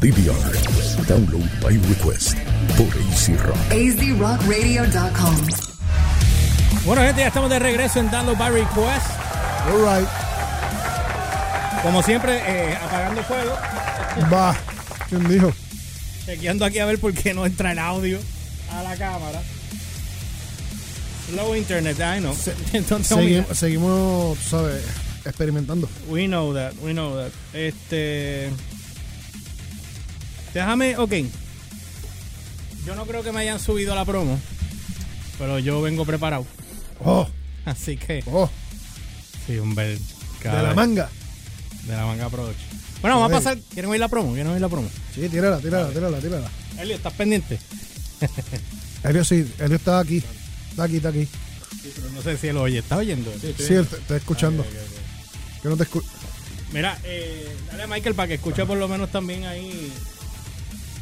DVR. Download by request por AC Rock. azrockradio.com. Bueno, gente, ya estamos de regreso en Download by Request. All right. Como siempre, eh, apagando fuego. Va. ¿Quién dijo? Chequeando aquí a ver por qué no entra el audio a la cámara. Slow internet, I know. Entonces, Segui- seguimos, sabes, experimentando. we know that, we know that. Este. Déjame, ok. Yo no creo que me hayan subido a la promo, pero yo vengo preparado. Oh, Así que, oh. sí, hombre. De cada la manga. De la manga approach. Bueno, vamos a pasar. ¿Quieren oír la promo? ¿Quieren oír la promo? Sí, tírala, tírala, tírala, tírala. Elio, ¿estás pendiente? Elio sí, Elio está aquí. Está aquí, está aquí. Pero no sé si él oye. ¿Está oyendo? Sí, él está escuchando. Que no te escucha. Mira, eh, dale a Michael para que escuche por lo menos también ahí.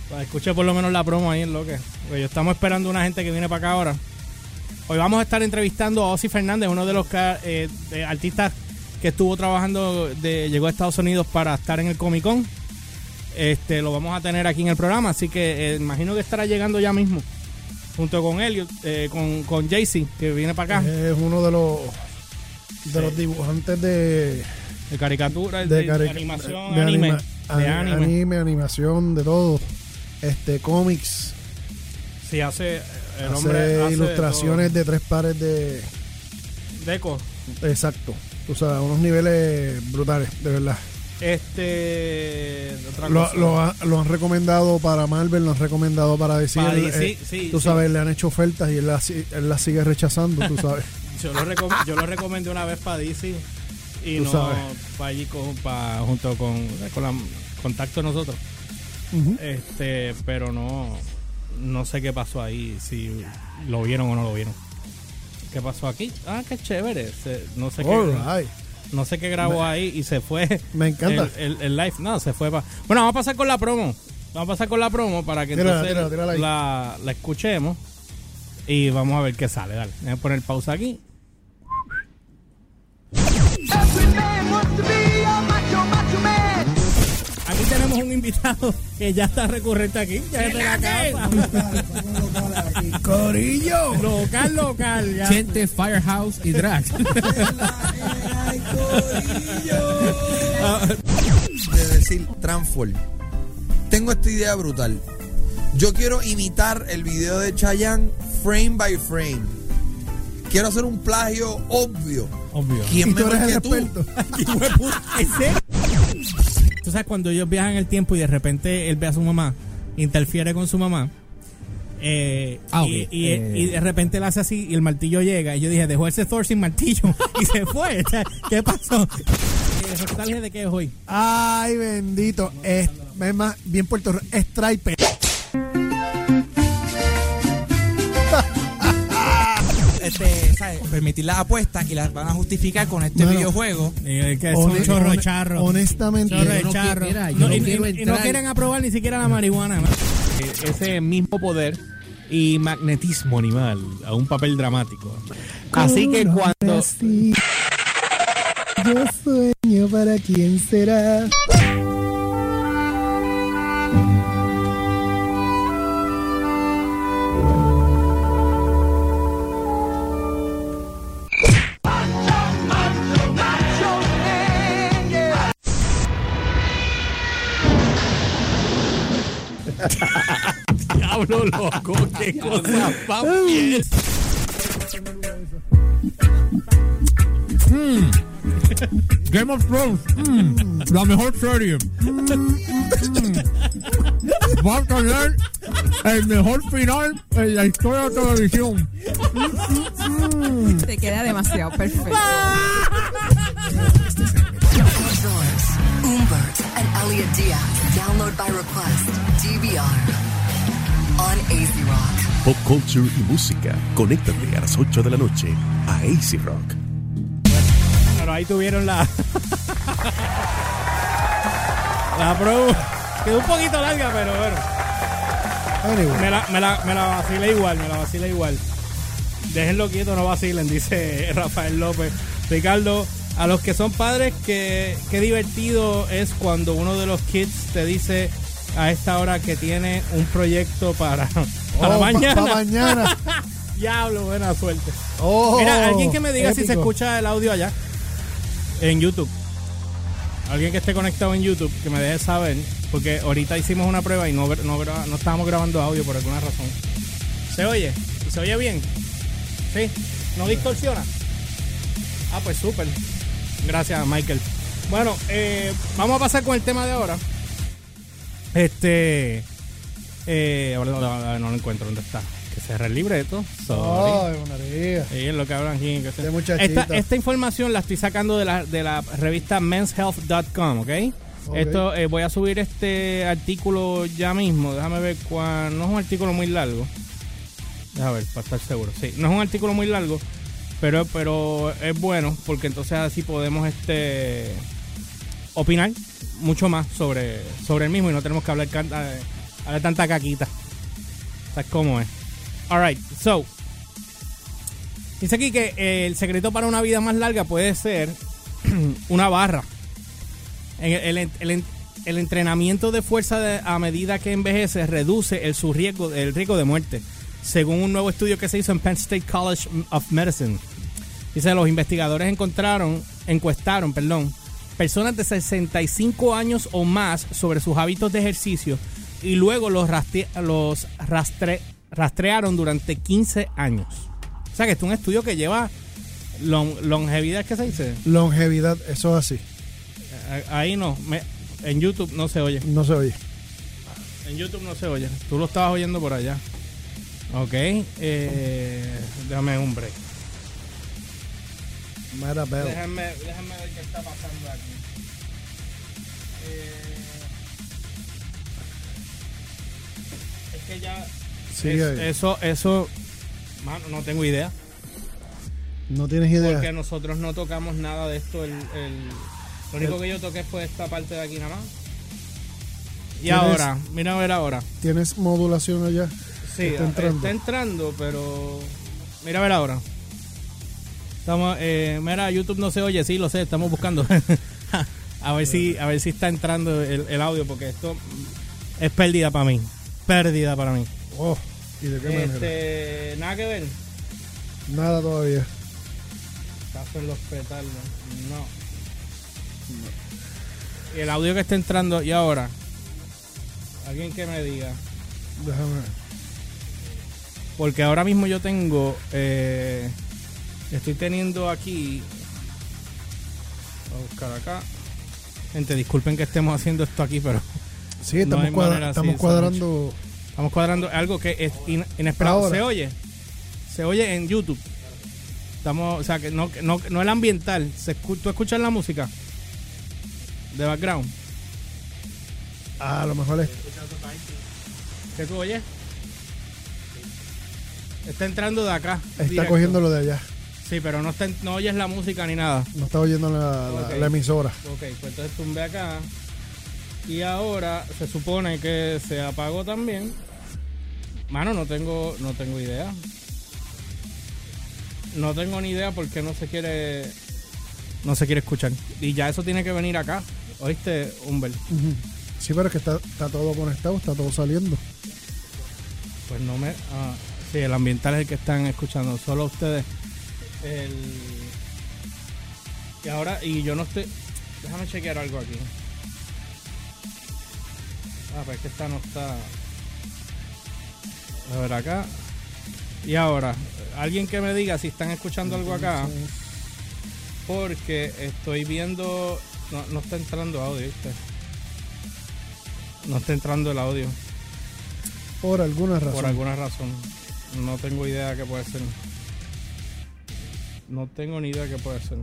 Para que escuche por lo menos la promo ahí en lo que. Yo estamos esperando una gente que viene para acá ahora. Hoy vamos a estar entrevistando a Ozzy Fernández, uno de los eh, de artistas que estuvo trabajando, de, llegó a Estados Unidos para estar en el Comic Con. Este, lo vamos a tener aquí en el programa, así que eh, imagino que estará llegando ya mismo. Junto con Elliot, eh, con, con Jaycee, que viene para acá. Es uno de los de los dibujantes de De caricatura, de, de, de animación, de anime. de ani- anime. anime, animación, de todo. Este cómics, Sí, hace. El hace hombre hace de ilustraciones de, tres pares de. Deco. exacto. O sea, unos niveles brutales, de verdad. Este. Otra Lo, cosa. lo ha- lo han recomendado para Marvel, lo han recomendado para decir. Para sí, tú sí. sabes, le han hecho ofertas y él las las sigue rechazando, tú sabes. Yo lo, yo lo recomendé una vez para DC. Y Tú no para allí con, pa- junto con, con la contacto de nosotros. Este, pero no. No sé qué pasó ahí, si lo vieron o no lo vieron. ¿Qué pasó aquí? Ah, qué chévere. Se- no sé qué. All right. No sé qué grabó ahí y se fue. Me encanta. El, el- el live. No, se fue. pa- Bueno, vamos a pasar con la promo. Vamos a pasar con la promo para que Tírala, entonces tírala, tírala ahí. la, la escuchemos. Y vamos a ver qué sale. Dale. Voy a poner pausa aquí. Invitado que ya está recurrente aquí. Ya de la casa. Corillo. local, local. ya. Gente, Firehouse y Drag. de decir Transform. Tengo esta idea brutal. Yo quiero imitar el video de Chayanne frame by frame. Quiero hacer un plagio obvio. Obvio. ¿Quién Y tú mejor eres que el tú? ¿En serio? Tú sabes cuando ellos viajan en el tiempo y de repente él ve a su mamá, interfiere con su mamá. eh, Ah, y, Eh. y de repente él hace así y el martillo llega. Y yo dije, dejó ese Thor sin martillo y se fue. ¿Qué pasó? Eh, ¿Nostalgia de qué es hoy? Ay, bendito. Es, es más, bien Puerto Rico. Stripe. Este, ¿sabes? Permitir las apuestas y las van a justificar con este videojuego. Eh, que Hone- son chorro de charro. Honestamente. Chorro de Yo no charro. y, quiero y- y no quieren aprobar ni siquiera la marihuana. Eh, Ese mismo poder y magnetismo animal a un papel dramático. Así que cuando... Así, Yo sueño para quién será. Diablo loco, qué cosa papi. Game of Thrones. la mejor serie. Va a tener el mejor final en la historia de la televisión. Te queda demasiado perfecto. Umbert and Elliot Diaz. Download by request. DVR. On AZ Rock. Pop culture y música. Conéctate a las 8 de la noche a AC Rock. Pero ahí tuvieron la. la pro. Quedó un poquito larga, pero bueno. Anyway. Me la, me la, me la vacilé igual, me la vacilé igual. Déjenlo quieto, no vacilen, dice Rafael López. Ricardo, a los que son padres, que, qué divertido es cuando uno de los kids te dice a esta hora que tiene un proyecto para, para Oh, mañana. pa' mañana. Diablo, buena suerte. Oh, Mira, alguien que me diga si se escucha el audio allá en YouTube. Alguien que esté conectado en YouTube que me deje saber, porque ahorita hicimos una prueba y no, no, no estábamos grabando audio por alguna razón. ¿Se oye? ¿Se oye bien? ¿Sí? ¿No distorsiona? Ah, pues súper. Gracias, Michael. Bueno, eh, vamos a pasar con el tema de ahora. Este. Eh, ahora no, no, no lo encuentro. ¿Dónde está? Que cerré el libreto. Sorry. Ay. Sí, es lo que hablan aquí. que esta, esta información la estoy sacando de la, de la revista menshealth.com, ¿ok? Ok. Esto, eh, voy a subir este artículo ya mismo. Déjame ver cuál. No es un artículo muy largo. Déjame ver, para estar seguro. Sí, no es un artículo muy largo, pero, pero es bueno porque entonces así podemos este opinar mucho más sobre, sobre el mismo y no tenemos que hablar, eh, hablar tanta caquita. ¿Sabes cómo es? Alright, so. Dice aquí que el secreto para una vida más larga puede ser una barra. El, el- el- el entrenamiento de fuerza de- a medida que envejece reduce el, su riesgo, el riesgo de muerte, según un nuevo estudio que se hizo en Penn State College of Medicine. Dice, los investigadores encontraron, encuestaron, perdón, personas de 65 años o más sobre sus hábitos de ejercicio y luego los, rastre- los rastre- rastrearon durante 15 años. O sea que este es un estudio que lleva lon- longevidad, ¿qué se dice? Longevidad, eso es así. Ahí no, me- en YouTube no se oye. No se oye. En YouTube no se oye. Tú lo estabas oyendo por allá. Ok, eh, déjame un break. Mira, veo. Déjame, déjame ver qué está pasando aquí. Eh, es que ya. Es- eso, eso. Mano, no tengo idea. No tienes idea. Porque nosotros no tocamos nada de esto. El, el- lo único que yo toqué fue esta parte de aquí nada más. Y ¿Tienes- ahora, mira a ver ahora. ¿Tienes modulación allá? Sí, Está entrando. está entrando, pero. Mira a ver ahora. Estamos, eh, mira, YouTube no se oye, sí, lo sé, estamos buscando. a ver si, a ver si está entrando el, el audio, porque esto es pérdida para mí. Pérdida para mí. Oh, ¿y de qué manera? Este, nada que ver. Nada todavía. Caso en los petardos. No. Y el audio que está entrando, y ahora. Alguien que me diga. Déjame. Porque ahora mismo yo tengo. eh, estoy teniendo aquí. Voy a buscar acá. Gente, disculpen que estemos haciendo esto aquí, pero Sí, No estamos, cuadra- sí, estamos cuadrando. estamos cuadrando algo que es in- inesperado. Ahora. ¿Se oye? Se oye en YouTube. Estamos, o sea, que no, no, no el ambiental. Se escu- ¿Tú escuchas la música? De background. Ah, a lo mejor es. ¿Qué tú oyes? Está entrando de acá. Está directo. cogiendo lo de allá. Sí, pero no, está, no oyes la música ni nada. No está oyendo la, la- Ok. la emisora. Ok, pues entonces tumbé acá. Y ahora se supone que se apagó también. Mano, no tengo, no tengo idea. No tengo ni idea por qué no se quiere. No se quiere escuchar. Y ya eso tiene que venir acá. ¿Oíste, Humber? Ujú. Sí, pero es que está, está todo conectado, está todo saliendo. Pues no me. ah, sí, el ambiental es el que están escuchando. Solo ustedes. El. Y ahora, y yo no estoy. Déjame chequear algo aquí. Ah, pues es que esta no está. A ver acá. Y ahora, alguien que me diga si están escuchando algo acá. Porque estoy viendo. No, no está entrando audio, ¿viste? No está entrando el audio. Por alguna razón. Por alguna razón. No tengo idea qué puede ser. No tengo ni idea qué puede ser.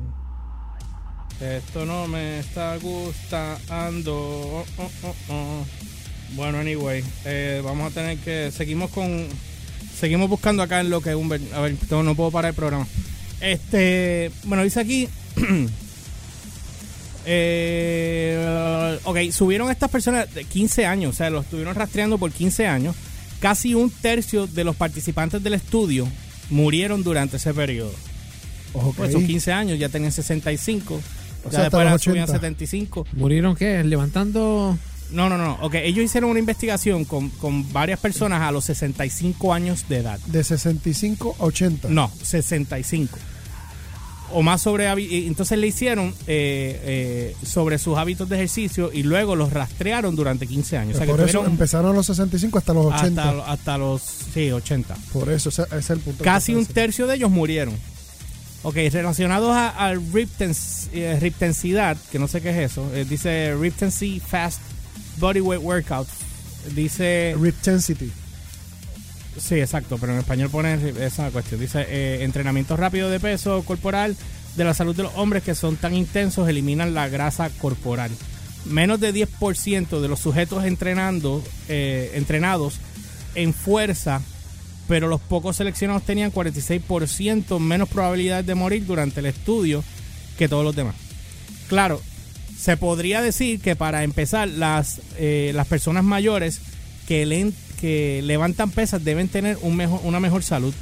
Esto no me está gustando. Oh, oh, oh. Bueno, anyway. eh, vamos a tener que. Seguimos con. Seguimos buscando acá en lo que Humber. A ver, no, no puedo parar el programa. Este. Bueno, dice aquí. Eh, ok, subieron estas personas de 15 años, o sea, los estuvieron rastreando por 15 años. Casi un tercio de los participantes del estudio murieron durante ese periodo. Ok. Pues son 15 años, ya tenían 65, O ya sea, después los subían 80. 75. ¿Murieron qué? ¿Levantando No, no, no. Ok, ellos hicieron una investigación con, con varias personas a los 65 años de edad. De 65 a 80. No, 65. O más sobre... Entonces le hicieron eh, eh, sobre sus hábitos de ejercicio y luego los rastrearon durante 15 años. O sea que Por eso tuvieron empezaron a los 65 hasta los 80. hasta, hasta los... Sí, 80. Por eso, ese, es el punto. Casi que un te tercio de ellos murieron. Ok, relacionados a- al riptens- eh, riptensidad, que no sé qué es eso, eh, dice Riptency Fast Bodyweight Workout. Dice... decía. Rip Tensity. Sí, exacto, pero en español pone esa cuestión. Dice, eh, entrenamiento rápido de peso corporal de la salud de los hombres que son tan intensos eliminan la grasa corporal. Menos de 10% de los sujetos entrenando, eh, entrenados en fuerza, pero los pocos seleccionados tenían 46% menos probabilidad de morir durante el estudio que todos los demás. Claro, se podría decir que para empezar, las, eh, las personas mayores que, leen- que levantan pesas deben tener un mejor, una mejor salud.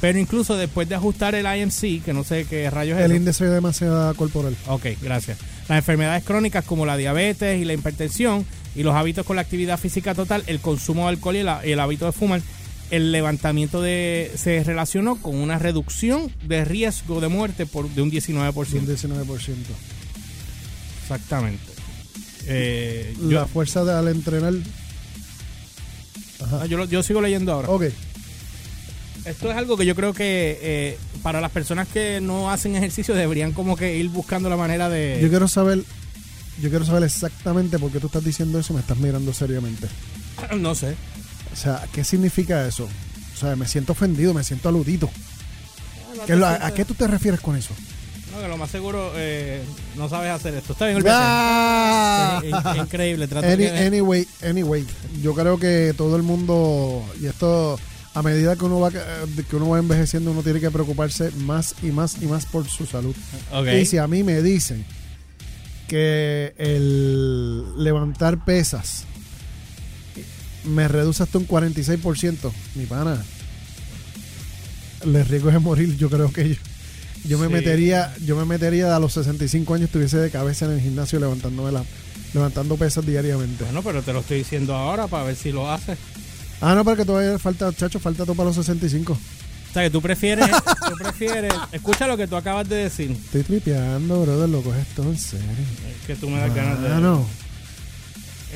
Pero incluso después de ajustar el IMC, que no sé qué rayos es El índice de masa corporal. Ok, gracias. Las enfermedades crónicas como la diabetes y la hipertensión y los hábitos con la actividad física total, el consumo de alcohol y la- y el hábito de fumar, el levantamiento de se relacionó con una reducción de riesgo de muerte por de un 19%. Un 19%. Exactamente. Eh, La yo, fuerza de, al entrenar. ah, yo, yo sigo leyendo ahora. Ok. Esto es algo que yo creo que eh, para las personas que no hacen ejercicio deberían como que ir buscando la manera de... Yo quiero saber. Yo quiero saber exactamente por qué tú estás diciendo eso y me estás mirando seriamente. no sé. O sea, ¿qué significa eso? O sea, me siento ofendido, me siento aludido. ¿Qué es lo- a, a qué tú te refieres con eso? No, que lo más seguro eh, no sabes hacer esto. Está bien, olvídate. Ah. Es in- increíble. Trato Any- que- anyway, anyway, yo creo que todo el mundo y esto a medida que uno va eh, que uno va envejeciendo uno tiene que preocuparse más y más y más por su salud. Ok. Y si a mí me dicen que el levantar pesas me reduce hasta un 46%, mi pana, el riesgo de morir, yo creo que yo, yo me Sí. metería, yo me metería a los 65 años estuviese de cabeza en el gimnasio levantándome la, levantando pesas diariamente. Bueno, pero te lo estoy diciendo ahora para ver si lo haces. Ah, no, porque todavía falta, chacho, falta todo para los 65. O sea, que tú prefieres, tú prefieres, escucha lo que tú acabas de decir, Estoy tripeando, brother, lo coges todo en serio. que tú me das ganas de... Ah, no.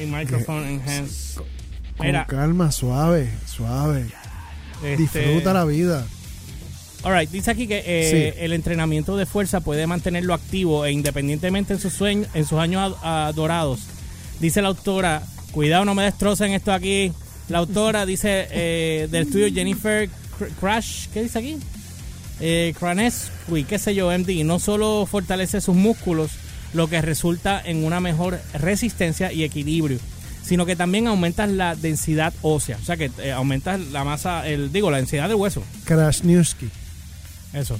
El microphone enhance. Con Mira, calma, suave, suave. este, Disfruta la vida. Alright, dice aquí que eh, Sí. el entrenamiento de fuerza puede mantenerlo activo e independientemente en sus sueños, en sus años dorados. Dice la autora, cuidado no me destrocen esto aquí. La autora dice eh, del estudio Jennifer Cr- Crash, ¿qué dice aquí? Eh, qué sé yo, MD, no solo fortalece sus músculos, lo que resulta en una mejor resistencia y equilibrio, sino que también aumentas la densidad ósea, o sea que eh, aumentas la masa, el digo, la densidad del hueso. Krasniewski. Eso.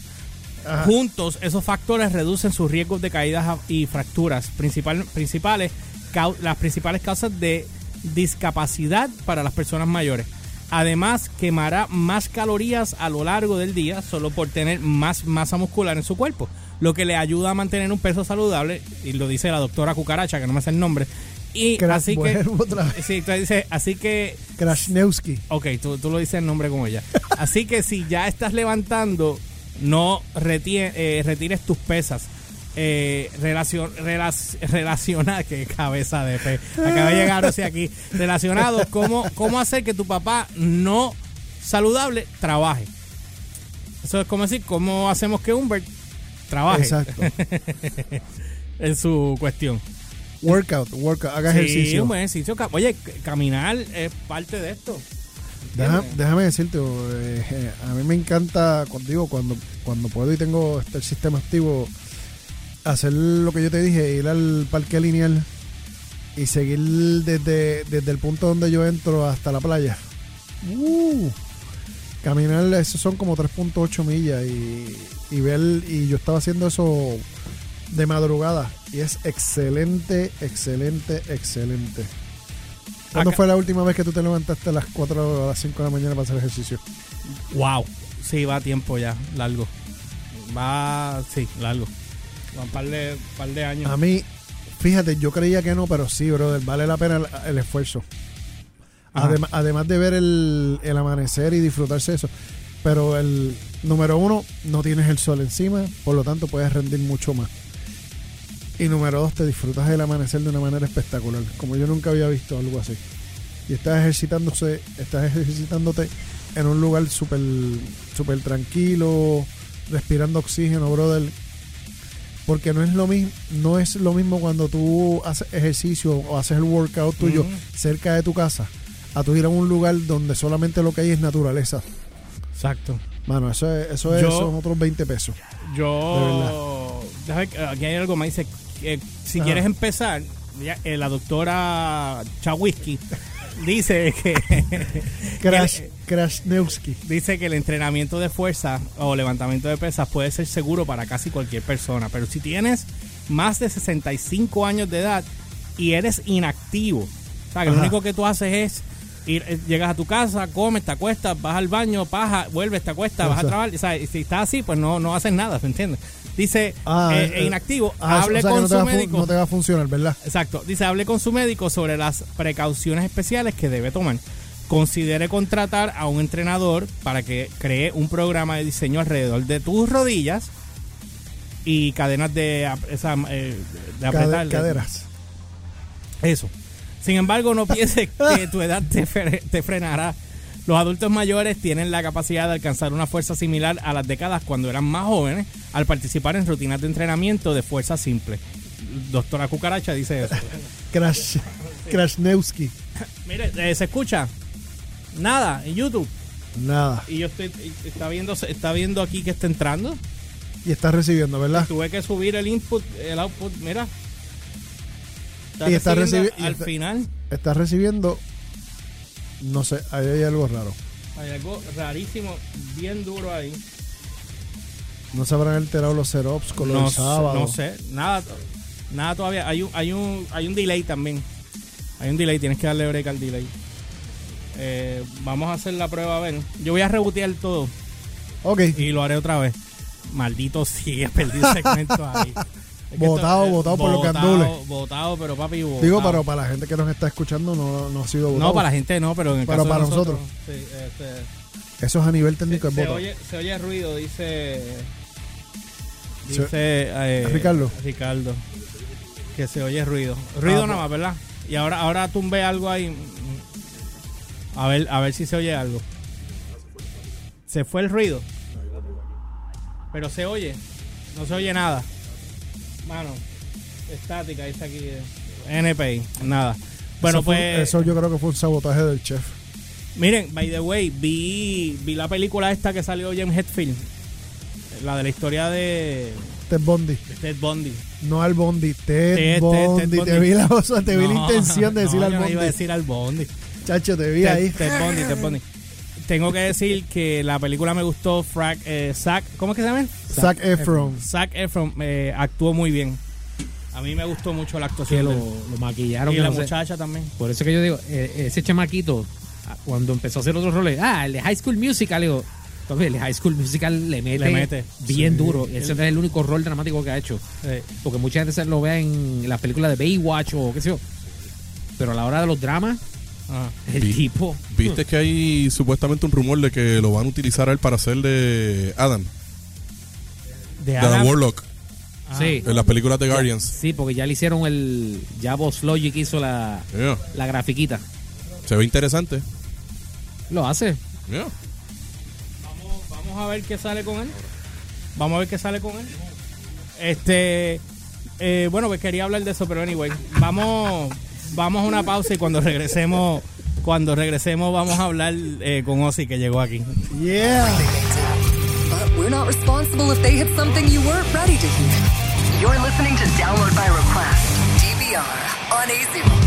Ajá. Juntos, esos factores reducen sus riesgos de caídas y fracturas, principal- principales, cau- las principales causas de discapacidad para las personas mayores. Además, quemará más calorías a lo largo del día solo por tener más masa muscular en su cuerpo, lo que le ayuda a mantener un peso saludable, y lo dice la doctora Cucaracha, que no me sé el nombre. Y Cra- así que... otra vez. Sí, entonces dice, así que Krasniewski. Ok, tú, tú lo dices el nombre como ella. Así que si ya estás levantando, no retie- eh, retires tus pesas. Eh, relacion, relac- relaciona, que cabeza de pe. Acaba de llegar hacia aquí. Relacionado, cómo, cómo hacer que tu papá no saludable trabaje. Eso es como decir, cómo hacemos que Humbert trabaje Exacto. en su cuestión. Workout, workout, haga Sí, ejercicio. un buen ejercicio. Oye, caminar es parte de esto. Déjame decirte, eh, eh, a mí me encanta, cuando digo, cuando, cuando puedo y tengo este el sistema activo, hacer lo que yo te dije, ir al parque lineal y seguir desde, desde el punto donde yo entro hasta la playa. Uh, caminar, eso son como 3.8 millas y, y ver, y yo estaba haciendo eso de madrugada y es excelente, excelente, excelente. ¿Cuándo Acá- fue la última vez que tú te levantaste a las 4 o a las 5 de la mañana para hacer ejercicio? Wow. Sí, va a tiempo ya, largo. Va, sí, largo. Va un par de, par de años. A mí, Fíjate, yo creía que no, pero sí, brother, vale la pena el, el esfuerzo. Adem- además de ver el, el amanecer y disfrutarse de eso. Pero el número uno, no tienes el sol encima, por lo tanto puedes rendir mucho más. Y número dos, te disfrutas del amanecer de una manera espectacular, como yo nunca había visto algo así. Y estás ejercitándose, estás ejercitándote en un lugar súper súper tranquilo, respirando oxígeno, brother. Porque no es lo mismo, no es lo mismo cuando tú haces ejercicio o haces el workout tuyo cerca de tu casa, a tú ir a un lugar donde solamente lo que hay es naturaleza. Exacto. Mano, eso es, eso es Yo- son otros 20 pesos. Yo. déjame que- aquí hay algo más. Dice que si Ajá. quieres empezar, ya, eh, la doctora Chawisky dice que. Crash, Krasnewski. Dice que el entrenamiento de fuerza o levantamiento de pesas puede ser seguro para casi cualquier persona, pero si tienes más de 65 años de edad y eres inactivo, o sea, que lo único que tú haces es ir, eh, llegas a tu casa, comes, te acuestas, vas al baño, paja, vuelves, te acuestas, vas a trabajar, o sea, si estás así, pues no, no haces nada, ¿me entiendes? Dice, Ah, eh, eh, eh, inactivo, Ah, hable o sea que con no su médico. no te va a funcionar, ¿verdad? Exacto. Dice, hable con su médico sobre las precauciones especiales que debe tomar. Considere contratar a un entrenador para que cree un programa de diseño alrededor de tus rodillas y cadenas de, esa, eh, de apretar. caderas. Eso. Sin embargo, no pienses que tu edad te, fre- te frenará. Los adultos mayores tienen la capacidad de alcanzar una fuerza similar a las décadas cuando eran más jóvenes al participar en rutinas de entrenamiento de fuerza simple. Doctora Cucaracha dice eso. Crash, Krasnewski. Mire, eh, se escucha nada en YouTube. Nada. Y yo estoy, está viendo, está viendo aquí que está entrando. Y estás recibiendo, ¿verdad? Tuve que subir el input, el output, mira. Y está recibiendo al está- final. Estás recibiendo. No sé, ahí hay algo raro. Hay algo rarísimo, bien duro ahí. No se habrán alterado los setups con No, los sé- sábados. no sé, nada, nada todavía. Hay un, hay un, hay un delay también. Hay un delay, tienes que darle break al delay. Eh, vamos a hacer la prueba a ver. Yo voy a rebotear todo Ok. y lo haré otra vez. Maldito sigue perdido segmento ahí. Es que Botado, botado por los gandules. Botado, pero papi, botado. Digo, pero para la gente que nos está escuchando no, no ha sido No, votado. para la gente no, pero en el Pero caso para de nosotros. nosotros. sí, este, Eso es a nivel técnico es se, voto. oye, se oye ruido, dice. Dice. eh, Ricardo. Ricardo. Que se oye ruido. Ruido Ah, nada más, ¿verdad? Y ahora, ahora tumbé algo ahí. A ver, a ver si se oye algo. Se fue el ruido. Pero se oye. No se oye nada. Mano. Estática, dice aquí. eh, NPI. Nada. Bueno, eso, fue- pues. eso yo creo que fue un sabotaje del chef. Miren, by the way, vi, vi la película esta que salió James Hetfield. La de la historia de Ted Bondi. Ted Bundy. No al Bondi. Ted, Ted- Ted- Bondi. Te vi la, o sea, te vi la No, intención de decir no, al yo no Bondi. iba a decir al Bondi. Chacho, te vi Ted, ahí. Ted Bundy, Ted Bundy. Tengo que decir que la película me gustó. Frac, eh, Zac, ¿cómo es que se llama? Zac Efron. Zac Efron eh, actuó muy bien. A mí me gustó mucho la Que actuación lo, él. lo maquillaron. Y que la no sé. muchacha también. Por eso que yo digo, eh, ese chamaquito, ah, cuando empezó a hacer otros roles, ah, el de High School Musical, digo, entonces el de High School Musical le mete, Le mete. bien Sí. duro. Ese es el único rol dramático que ha hecho. Eh, Porque mucha gente se lo ve en las películas de Baywatch o qué sé yo. Pero a la hora de los dramas, el Vi- tipo. Viste que hay supuestamente un rumor de que lo van a utilizar a él para hacer de Adam, De de Adam Adam- Warlock, Ah. Sí. en las películas de Guardians. Sí, porque ya le hicieron el. Ya Boss Logic hizo la, Yeah. la grafiquita. Se ve interesante. Lo hace. Yeah. Vamos, vamos a ver qué sale con él. Vamos a ver qué sale con él. Este, eh, bueno, pues quería hablar de eso, pero anyway, vamos, vamos a una pausa y cuando regresemos, cuando regresemos vamos a hablar eh, con Ozzy que llegó aquí. Yeah. But we're not responsible if they hit something you weren't ready to hear. You're listening to Download by Request, DVR, on AZ.